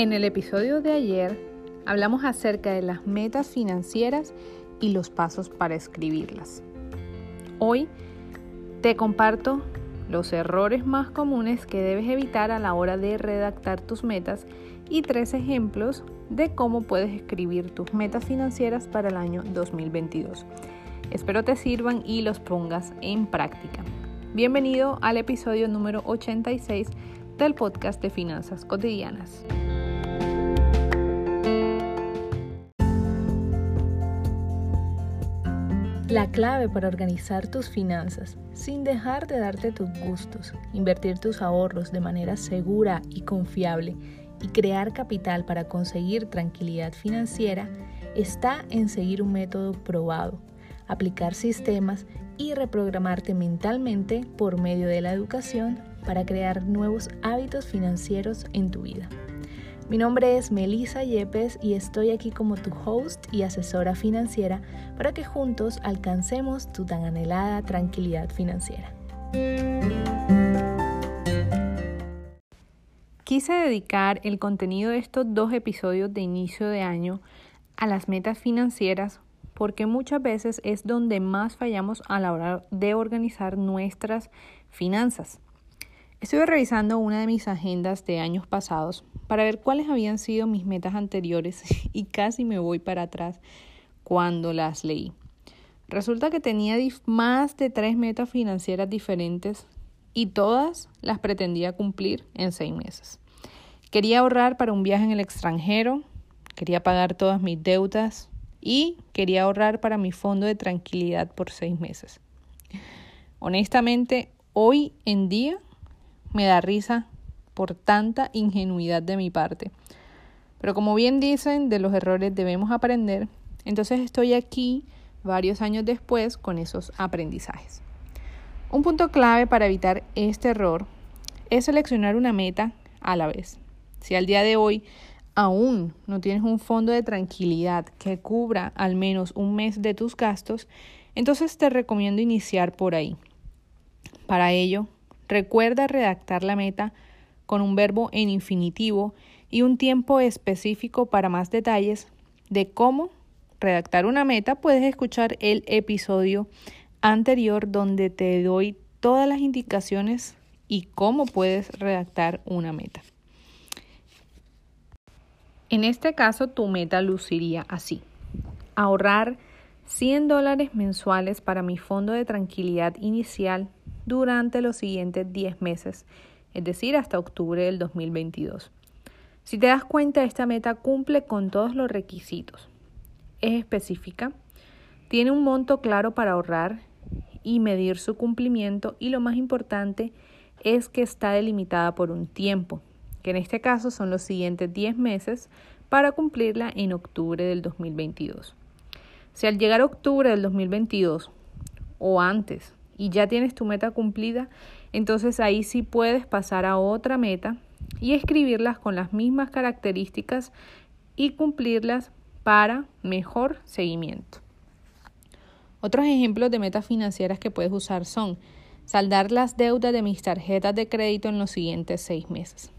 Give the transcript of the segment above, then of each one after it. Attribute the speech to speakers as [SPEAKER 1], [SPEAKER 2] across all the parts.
[SPEAKER 1] En el episodio de ayer hablamos acerca de las metas financieras y los pasos para escribirlas. Hoy te comparto los errores más comunes que debes evitar a la hora de redactar tus metas y tres ejemplos de cómo puedes escribir tus metas financieras para el año 2022. Espero te sirvan y los pongas en práctica. Bienvenido al episodio número 86 del podcast de Finanzas Cotidianas. La clave para organizar tus finanzas sin dejar de darte tus gustos, invertir tus ahorros de manera segura y confiable y crear capital para conseguir tranquilidad financiera está en seguir un método probado, aplicar sistemas y reprogramarte mentalmente por medio de la educación para crear nuevos hábitos financieros en tu vida. Mi nombre es Melissa Yepes y estoy aquí como tu host y asesora financiera para que juntos alcancemos tu tan anhelada tranquilidad financiera. Quise dedicar el contenido de estos dos episodios de inicio de año a las metas financieras porque muchas veces es donde más fallamos a la hora de organizar nuestras finanzas. Estuve revisando una de mis agendas de años pasados para ver cuáles habían sido mis metas anteriores y casi me voy para atrás cuando las leí. Resulta que tenía más de tres metas financieras diferentes y todas las pretendía cumplir en seis meses. Quería ahorrar para un viaje en el extranjero, quería pagar todas mis deudas y quería ahorrar para mi fondo de tranquilidad por seis meses. Honestamente, hoy en día me da risa por tanta ingenuidad de mi parte. Pero como bien dicen, de los errores debemos aprender, entonces estoy aquí varios años después con esos aprendizajes. Un punto clave para evitar este error es seleccionar una meta a la vez. Si al día de hoy aún no tienes un fondo de tranquilidad que cubra al menos un mes de tus gastos, entonces te recomiendo iniciar por ahí. Para ello, Recuerda redactar la meta con un verbo en infinitivo y un tiempo específico para más detalles de cómo redactar una meta. Puedes escuchar el episodio anterior donde te doy todas las indicaciones y cómo puedes redactar una meta. En este caso, tu meta luciría así. Ahorrar 100 dólares mensuales para mi fondo de tranquilidad inicial durante los siguientes 10 meses, es decir, hasta octubre del 2022. Si te das cuenta, esta meta cumple con todos los requisitos. Es específica, tiene un monto claro para ahorrar y medir su cumplimiento y lo más importante es que está delimitada por un tiempo, que en este caso son los siguientes 10 meses para cumplirla en octubre del 2022. Si al llegar a octubre del 2022 o antes y ya tienes tu meta cumplida, entonces ahí sí puedes pasar a otra meta y escribirlas con las mismas características y cumplirlas para mejor seguimiento. Otros ejemplos de metas financieras que puedes usar son saldar las deudas de mis tarjetas de crédito en los siguientes seis meses.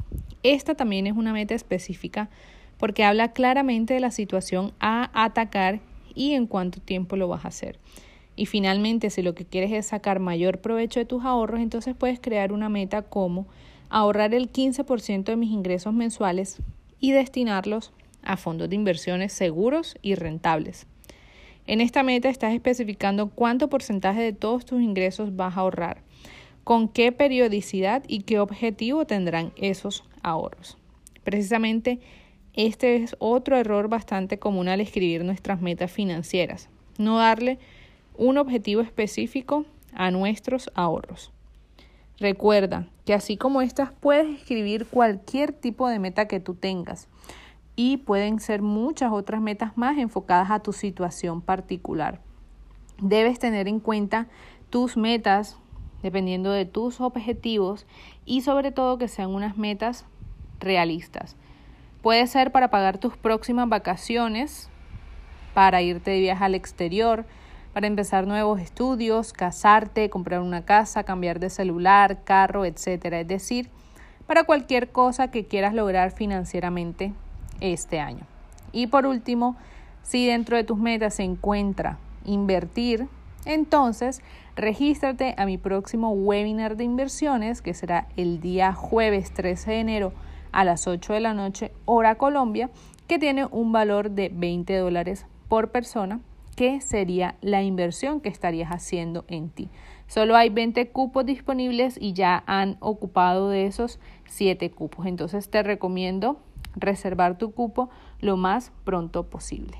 [SPEAKER 1] Esta también es una meta específica porque habla claramente de la situación a atacar y en cuánto tiempo lo vas a hacer. Y finalmente, si lo que quieres es sacar mayor provecho de tus ahorros, entonces puedes crear una meta como ahorrar el 15% de mis ingresos mensuales y destinarlos a fondos de inversiones seguros y rentables. En esta meta estás especificando cuánto porcentaje de todos tus ingresos vas a ahorrar, con qué periodicidad y qué objetivo tendrán esos ahorros. Precisamente este es otro error bastante común al escribir nuestras metas financieras, no darle un objetivo específico a nuestros ahorros. Recuerda que así como estas puedes escribir cualquier tipo de meta que tú tengas y pueden ser muchas otras metas más enfocadas a tu situación particular. Debes tener en cuenta tus metas dependiendo de tus objetivos y sobre todo que sean unas metas realistas. Puede ser para pagar tus próximas vacaciones, para irte de viaje al exterior, para empezar nuevos estudios, casarte, comprar una casa, cambiar de celular, carro, etc. Es decir, para cualquier cosa que quieras lograr financieramente este año. Y por último, si dentro de tus metas se encuentra invertir, entonces regístrate a mi próximo webinar de inversiones que será el día jueves 13 de enero a las 8 de la noche hora Colombia que tiene un valor de 20 dólares por persona que sería la inversión que estarías haciendo en ti. Solo hay 20 cupos disponibles y ya han ocupado de esos 7 cupos. Entonces te recomiendo reservar tu cupo lo más pronto posible.